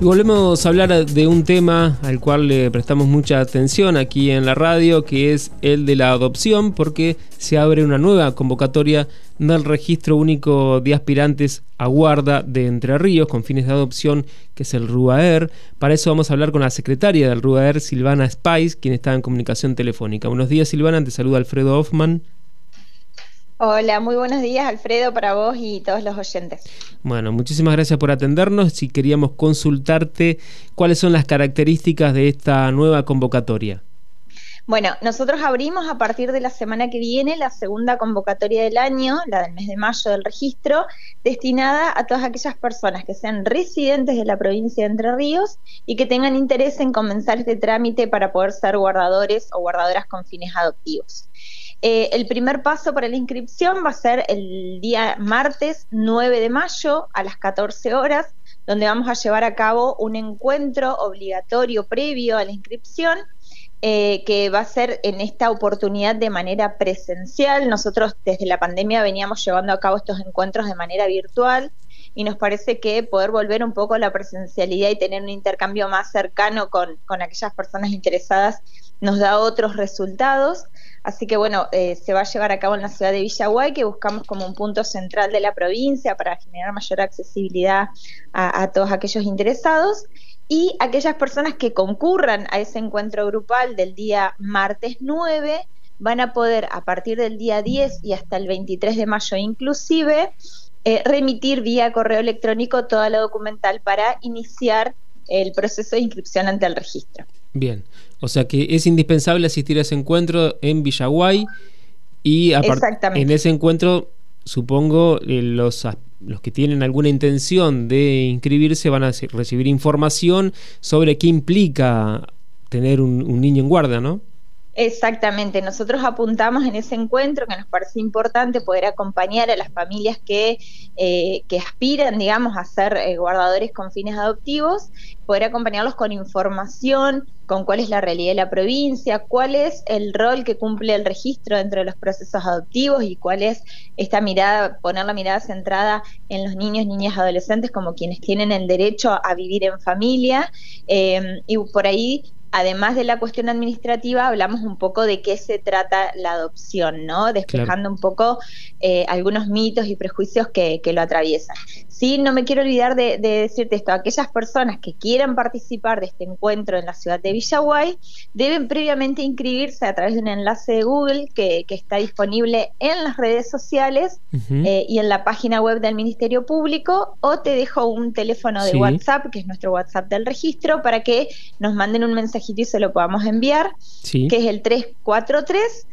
Y volvemos a hablar de un tema al cual le prestamos mucha atención aquí en la radio, que es el de la adopción, porque se abre una nueva convocatoria del registro único de aspirantes a guarda de Entre Ríos con fines de adopción, que es el RUAER. Para eso vamos a hablar con la secretaria del RUAER, Silvana Spice, quien está en comunicación telefónica. Buenos días, Silvana, te saluda Alfredo Hoffman. Hola, muy buenos días Alfredo para vos y todos los oyentes. Bueno, muchísimas gracias por atendernos. Si queríamos consultarte cuáles son las características de esta nueva convocatoria. Bueno, nosotros abrimos a partir de la semana que viene la segunda convocatoria del año, la del mes de mayo del registro, destinada a todas aquellas personas que sean residentes de la provincia de Entre Ríos y que tengan interés en comenzar este trámite para poder ser guardadores o guardadoras con fines adoptivos. Eh, el primer paso para la inscripción va a ser el día martes 9 de mayo a las 14 horas, donde vamos a llevar a cabo un encuentro obligatorio previo a la inscripción. Eh, que va a ser en esta oportunidad de manera presencial. Nosotros desde la pandemia veníamos llevando a cabo estos encuentros de manera virtual y nos parece que poder volver un poco a la presencialidad y tener un intercambio más cercano con, con aquellas personas interesadas nos da otros resultados. Así que bueno, eh, se va a llevar a cabo en la ciudad de Villaguay, que buscamos como un punto central de la provincia para generar mayor accesibilidad a, todos aquellos interesados. Y aquellas personas que concurran a ese encuentro grupal del día martes 9 van a poder a partir del día 10 y hasta el 23 de mayo inclusive eh, remitir vía correo electrónico toda la documental para iniciar el proceso de inscripción ante el registro. Bien, o sea que es indispensable asistir a ese encuentro en Villaguay y en ese encuentro supongo eh, los, los que tienen alguna intención de inscribirse van a recibir información sobre qué implica tener un, un niño en guarda, ¿no? Exactamente, nosotros apuntamos en ese encuentro que nos parece importante poder acompañar a las familias que, eh, aspiran, digamos, a ser eh, guardadores con fines adoptivos, poder acompañarlos con información, con cuál es la realidad de la provincia, cuál es el rol que cumple el registro dentro de los procesos adoptivos y cuál es esta mirada, poner la mirada centrada en los niños, niñas, adolescentes como quienes tienen el derecho a vivir en familia. Eh, y por ahí además de la cuestión administrativa, hablamos un poco de qué se trata la adopción, ¿no? Despejando un poco eh, algunos mitos y prejuicios que, lo atraviesan. Sí, no me quiero olvidar de, decirte esto, aquellas personas que quieran participar de este encuentro en la ciudad de Villaguay deben previamente inscribirse a través de un enlace de Google que, está disponible en las redes sociales eh, y en la página web del Ministerio Público o te dejo un teléfono de WhatsApp, que es nuestro WhatsApp del registro, para que nos manden un mensajito y se lo podamos enviar, que es el 343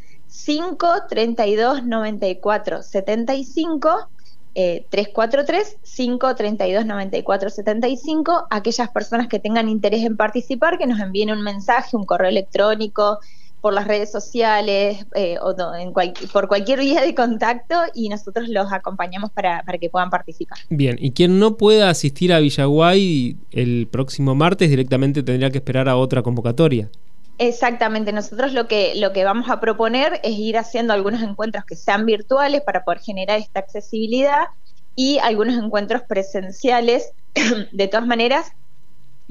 532 94 75 343 532 94 75 aquellas personas que tengan interés en participar que nos envíen un mensaje, un correo electrónico por las redes sociales eh, o en por cualquier vía de contacto y nosotros los acompañamos para, para que puedan participar. Bien, y quien no pueda asistir a Villaguay el próximo martes directamente tendría que esperar a otra convocatoria. Exactamente, nosotros lo que, lo que vamos a proponer es ir haciendo algunos encuentros que sean virtuales para poder generar esta accesibilidad y algunos encuentros presenciales. De todas maneras,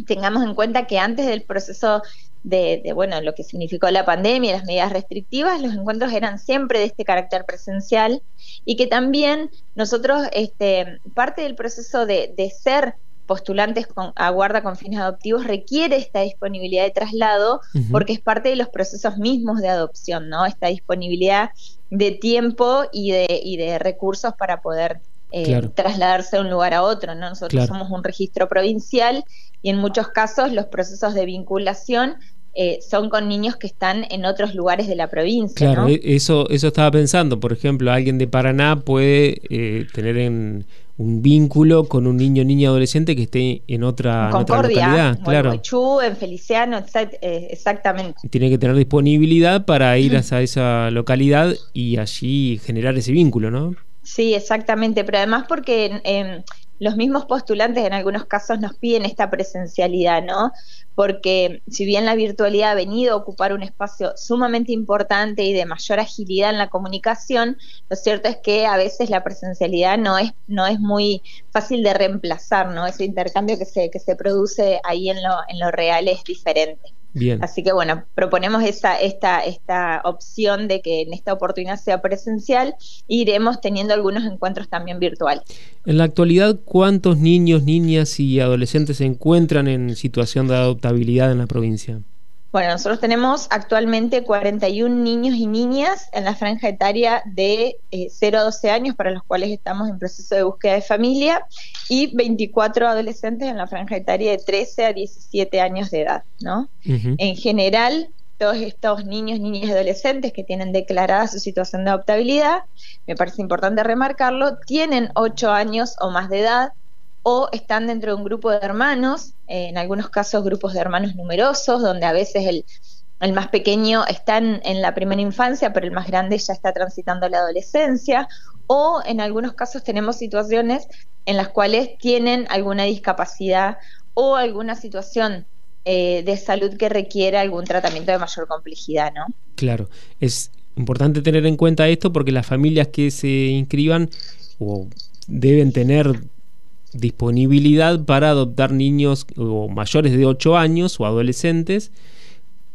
tengamos en cuenta que antes del proceso de, de, bueno, lo que significó la pandemia y las medidas restrictivas, los encuentros eran siempre de este carácter presencial y que también nosotros, este, parte del proceso de, de ser postulantes con, a guarda con fines adoptivos requiere esta disponibilidad de traslado porque es parte de los procesos mismos de adopción, ¿no? Esta disponibilidad de tiempo y de, y de recursos para poder eh, trasladarse de un lugar a otro, ¿no? Nosotros somos un registro provincial y en muchos casos los procesos de vinculación eh, son con niños que están en otros lugares de la provincia. Claro, e, eso, eso estaba pensando. Por ejemplo, alguien de Paraná puede eh, tener en un vínculo con un niño, niña, adolescente que esté en otra, en otra localidad. Claro. En en Feliciano, eh, exactamente. Tiene que tener disponibilidad para ir a esa localidad y allí generar ese vínculo, ¿no? Sí, exactamente, pero además porque los mismos postulantes en algunos casos nos piden esta presencialidad, ¿no? Porque si bien la virtualidad ha venido a ocupar un espacio sumamente importante y de mayor agilidad en la comunicación, lo cierto es que a veces la presencialidad no es, no es muy fácil de reemplazar, ¿no? Ese intercambio que se, que se produce ahí en lo, en lo real es diferente. Así que bueno, proponemos esa, esta, esta opción de que en esta oportunidad sea presencial e iremos teniendo algunos encuentros también virtuales. En la actualidad, ¿cuántos niños, niñas y adolescentes se encuentran en situación de adoptabilidad en la provincia? Bueno, nosotros tenemos actualmente 41 niños y niñas en la franja etaria de 0 eh, a 12 años, para los cuales estamos en proceso de búsqueda de familia, y 24 adolescentes en la franja etaria de 13 a 17 años de edad, ¿no? En general, todos estos niños, niñas y adolescentes que tienen declarada su situación de adoptabilidad, me parece importante remarcarlo, tienen 8 años o más de edad, o están dentro de un grupo de hermanos, eh, en algunos casos grupos de hermanos numerosos, donde a veces el, el más pequeño está en, la primera infancia, pero el más grande ya está transitando la adolescencia, o en algunos casos tenemos situaciones en las cuales tienen alguna discapacidad o alguna situación eh, de salud que requiera algún tratamiento de mayor complejidad, ¿no? Claro, es importante tener en cuenta esto porque las familias que se inscriban o deben tener disponibilidad para adoptar niños o mayores de 8 años o adolescentes,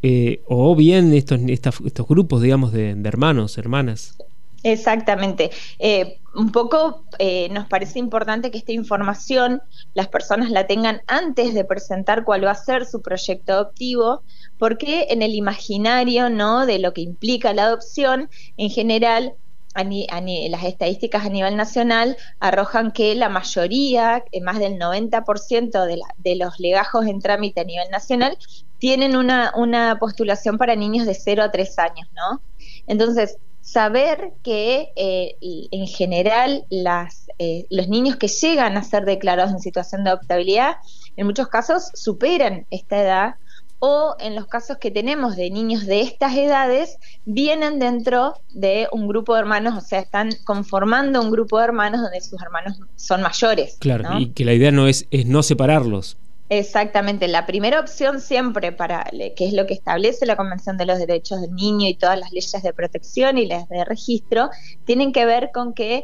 eh, o bien estos, estos grupos, digamos, de, hermanos, hermanas. Exactamente. Eh, un poco eh, nos parece importante que esta información las personas la tengan antes de presentar cuál va a ser su proyecto adoptivo, porque en el imaginario ¿no? de lo que implica la adopción, en general las estadísticas a nivel nacional arrojan que la mayoría, eh, más del 90% de, de los legajos en trámite a nivel nacional, tienen una, una postulación para niños de 0 a 3 años, ¿no? Entonces, saber que eh, en general las, eh, los niños que llegan a ser declarados en situación de adoptabilidad, en muchos casos superan esta edad o en los casos que tenemos de niños de estas edades, vienen dentro de un grupo de hermanos, o sea, están conformando un grupo de hermanos donde sus hermanos son mayores. Claro, y que la idea no es, es no separarlos. Exactamente, la primera opción siempre para, que es lo que establece la Convención de los Derechos del Niño y todas las leyes de protección y las de registro, tienen que ver con que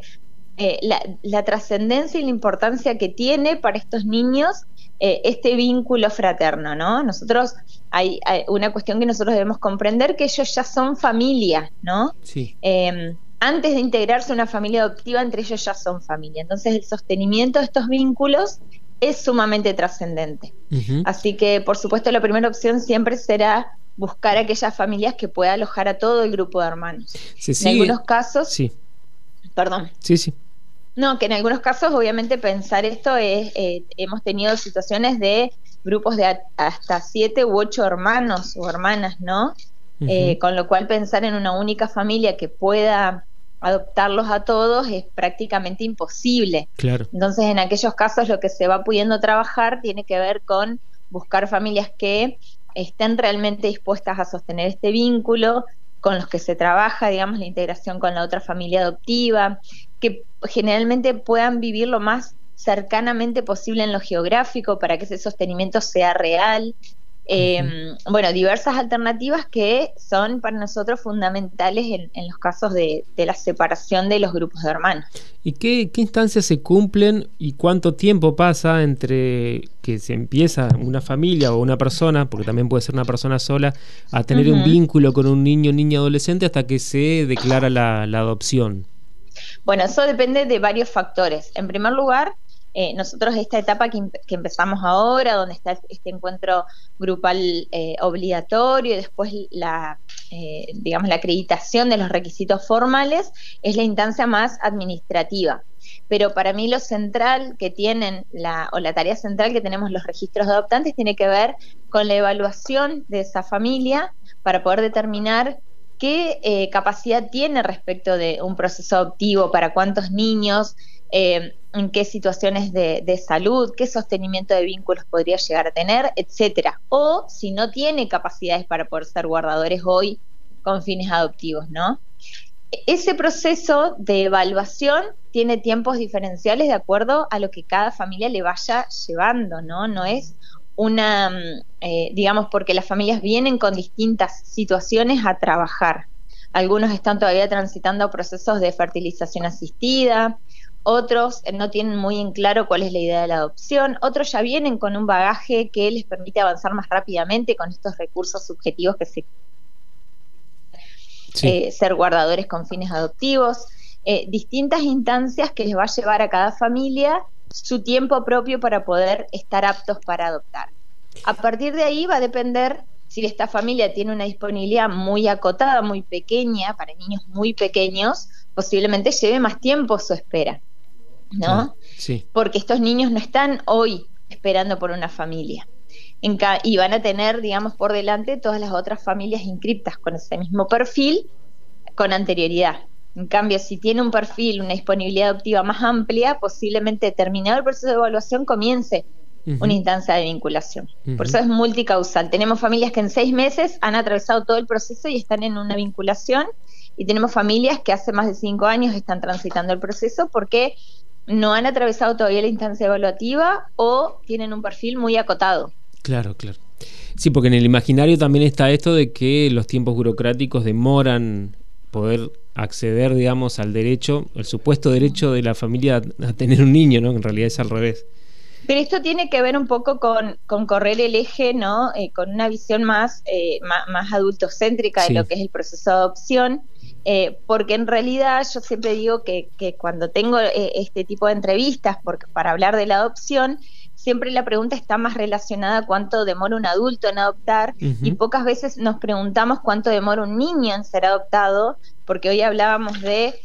eh, la trascendencia y la importancia que tiene para estos niños eh, este vínculo fraterno, ¿no? Nosotros, hay, una cuestión que nosotros debemos comprender que ellos ya son familia, ¿no? Sí. Em, antes de integrarse una familia adoptiva, entre ellos ya son familia. Entonces, el sostenimiento de estos vínculos es sumamente trascendente. Así que, por supuesto, la primera opción siempre será buscar aquellas familias que pueda alojar a todo el grupo de hermanos. en algunos casos, sí. perdón. Sí, sí. No, que en algunos casos obviamente pensar esto es, eh, hemos tenido situaciones de grupos de hasta siete u ocho hermanos o hermanas, ¿no? Eh, con lo cual pensar en una única familia que pueda adoptarlos a todos es prácticamente imposible. Claro. Entonces, en aquellos casos lo que se va pudiendo trabajar tiene que ver con buscar familias que estén realmente dispuestas a sostener este vínculo, con los que se trabaja, digamos, la integración con la otra familia adoptiva, que generalmente puedan vivir lo más cercanamente posible en lo geográfico para que ese sostenimiento sea real. Eh, bueno, diversas alternativas que son para nosotros fundamentales en, los casos de, la separación de los grupos de hermanos. ¿Y qué, instancias se cumplen y cuánto tiempo pasa entre que se empieza una familia o una persona, porque también puede ser una persona sola, a tener un vínculo con un niño, niña, adolescente hasta que se declara la adopción? Bueno, eso depende de varios factores. En primer lugar, eh, nosotros esta etapa que, empezamos ahora, donde está este encuentro grupal eh, obligatorio y después la, eh, digamos, la acreditación de los requisitos formales, es la instancia más administrativa. Pero para mí lo central que tienen, la, o la tarea central que tenemos los registros de adoptantes, tiene que ver con la evaluación de esa familia para poder determinar qué eh, capacidad tiene respecto de un proceso adoptivo, para cuántos niños, eh, en qué situaciones de, de, salud, qué sostenimiento de vínculos podría llegar a tener, etcétera. O si no tiene capacidades para poder ser guardadores hoy con fines adoptivos, ¿no? ese proceso de evaluación tiene tiempos diferenciales de acuerdo a lo que cada familia le vaya llevando, ¿no? No es una, mm, eh, digamos, porque las familias vienen con distintas situaciones a trabajar. Algunos están todavía transitando procesos de fertilización asistida, otros no tienen muy en claro cuál es la idea de la adopción, otros ya vienen con un bagaje que les permite avanzar más rápidamente con estos recursos subjetivos que se eh, ser guardadores con fines adoptivos, eh, distintas instancias que les va a llevar a cada familia su tiempo propio para poder estar aptos para adoptar. A partir de ahí va a depender si esta familia tiene una disponibilidad muy acotada, muy pequeña, para niños muy pequeños, posiblemente lleve más tiempo su espera, ¿no? Sí. Porque estos niños no están hoy esperando por una familia. y van a tener, digamos, por delante todas las otras familias inscriptas con ese mismo perfil con anterioridad. En cambio, si tiene un perfil, una disponibilidad adoptiva más amplia, posiblemente terminado el proceso de evaluación comience una instancia de vinculación. Por eso es multicausal. Tenemos familias que en seis meses han atravesado todo el proceso y están en una vinculación, y tenemos familias que hace más de cinco años están transitando el proceso porque no han atravesado todavía la instancia evaluativa o tienen un perfil muy acotado. Claro, claro. Sí, porque en el imaginario también está esto de que los tiempos burocráticos demoran poder acceder, digamos, al derecho, el supuesto derecho de la familia a tener un niño, ¿no? En realidad es al revés. Pero esto tiene que ver un poco con, correr el eje, ¿no? Eh, con una visión más, eh, más, adultocéntrica de lo que es el proceso de adopción, eh, porque en realidad yo siempre digo que, cuando tengo este tipo de entrevistas para hablar de la adopción, siempre la pregunta está más relacionada a cuánto demora un adulto en adoptar y pocas veces nos preguntamos cuánto demora un niño en ser adoptado, porque hoy hablábamos de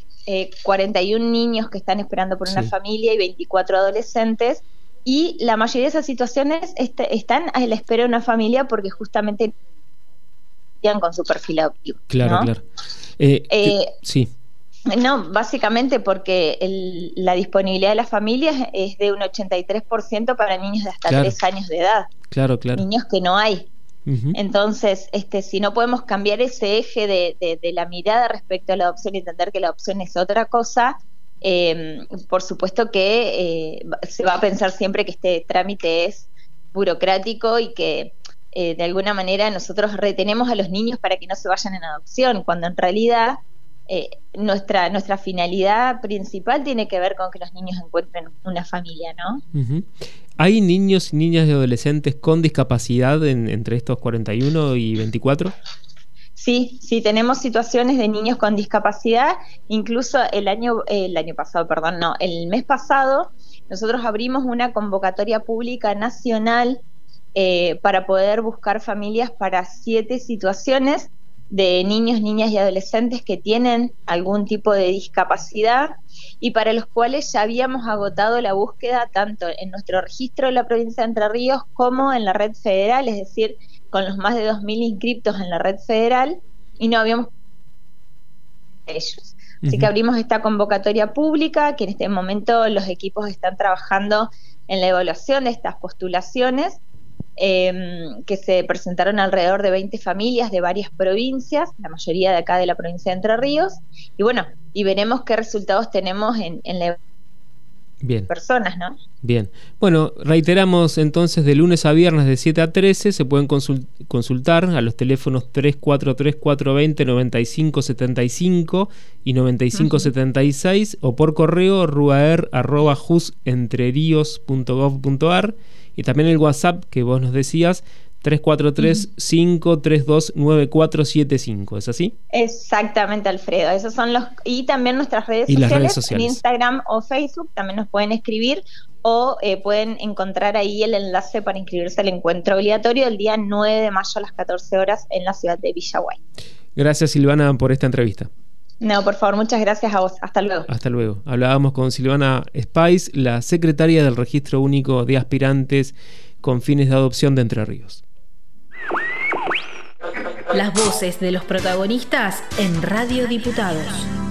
41 niños que están esperando por una familia y 24 adolescentes y la mayoría de esas situaciones están a la espera de una familia porque justamente con su perfil adoptivo. Claro, claro. Eh, eh, sí. No, básicamente porque la disponibilidad de las familias es de un 83% para niños de hasta 3 años de edad. Claro, claro. Niños que no hay. Entonces, este, si no podemos cambiar ese eje de, de, la mirada respecto a la adopción y entender que la adopción es otra cosa, eh, por supuesto que eh, se va a pensar siempre que este trámite es burocrático y que eh, de alguna manera nosotros retenemos a los niños para que no se vayan en adopción, cuando en realidad eh, nuestra, nuestra finalidad principal tiene que ver con que los niños encuentren una familia, ¿no? ¿Hay niños y niñas y adolescentes con discapacidad entre estos 41 y 24? Sí, sí, tenemos situaciones de niños con discapacidad. Incluso el año, el año pasado, perdón, no, el mes pasado, nosotros abrimos una convocatoria pública nacional eh, para poder buscar familias para siete situaciones de niños, niñas y adolescentes que tienen algún tipo de discapacidad y para los cuales ya habíamos agotado la búsqueda tanto en nuestro registro de la provincia de Entre Ríos como en la red federal, es decir, con los más de 2.000 inscriptos en la red federal y no habíamos ellos. Así que abrimos esta convocatoria pública, que en este momento los equipos están trabajando en la evaluación de estas postulaciones, em, que se presentaron alrededor de 20 familias de varias provincias, la mayoría de acá de la provincia de Entre Ríos, y bueno, y veremos qué resultados tenemos en, en la Bien. personas, ¿no? Bien. Bueno, reiteramos entonces de lunes a viernes de 7 a 13 se pueden consultar a los teléfonos 343-420-9575 y 9576 o por correo ruaer.jusentrerios.gov.ar y también el WhatsApp que vos nos decías 343-532-9475, ¿es así? Exactamente, Alfredo. Esos son los y también nuestras redes, sociales, en Instagram o Facebook también nos pueden escribir o eh, pueden encontrar ahí el enlace para inscribirse al encuentro obligatorio el día 9 de mayo a las 14 horas en la ciudad de Villaguay. Gracias Silvana por esta entrevista. No, por favor, muchas gracias a vos. Hasta luego. Hasta luego. Hablábamos con Silvana Spice, la secretaria del Registro Único de Aspirantes con fines de adopción de Entre Ríos. Las voces de los protagonistas en Radio Diputados.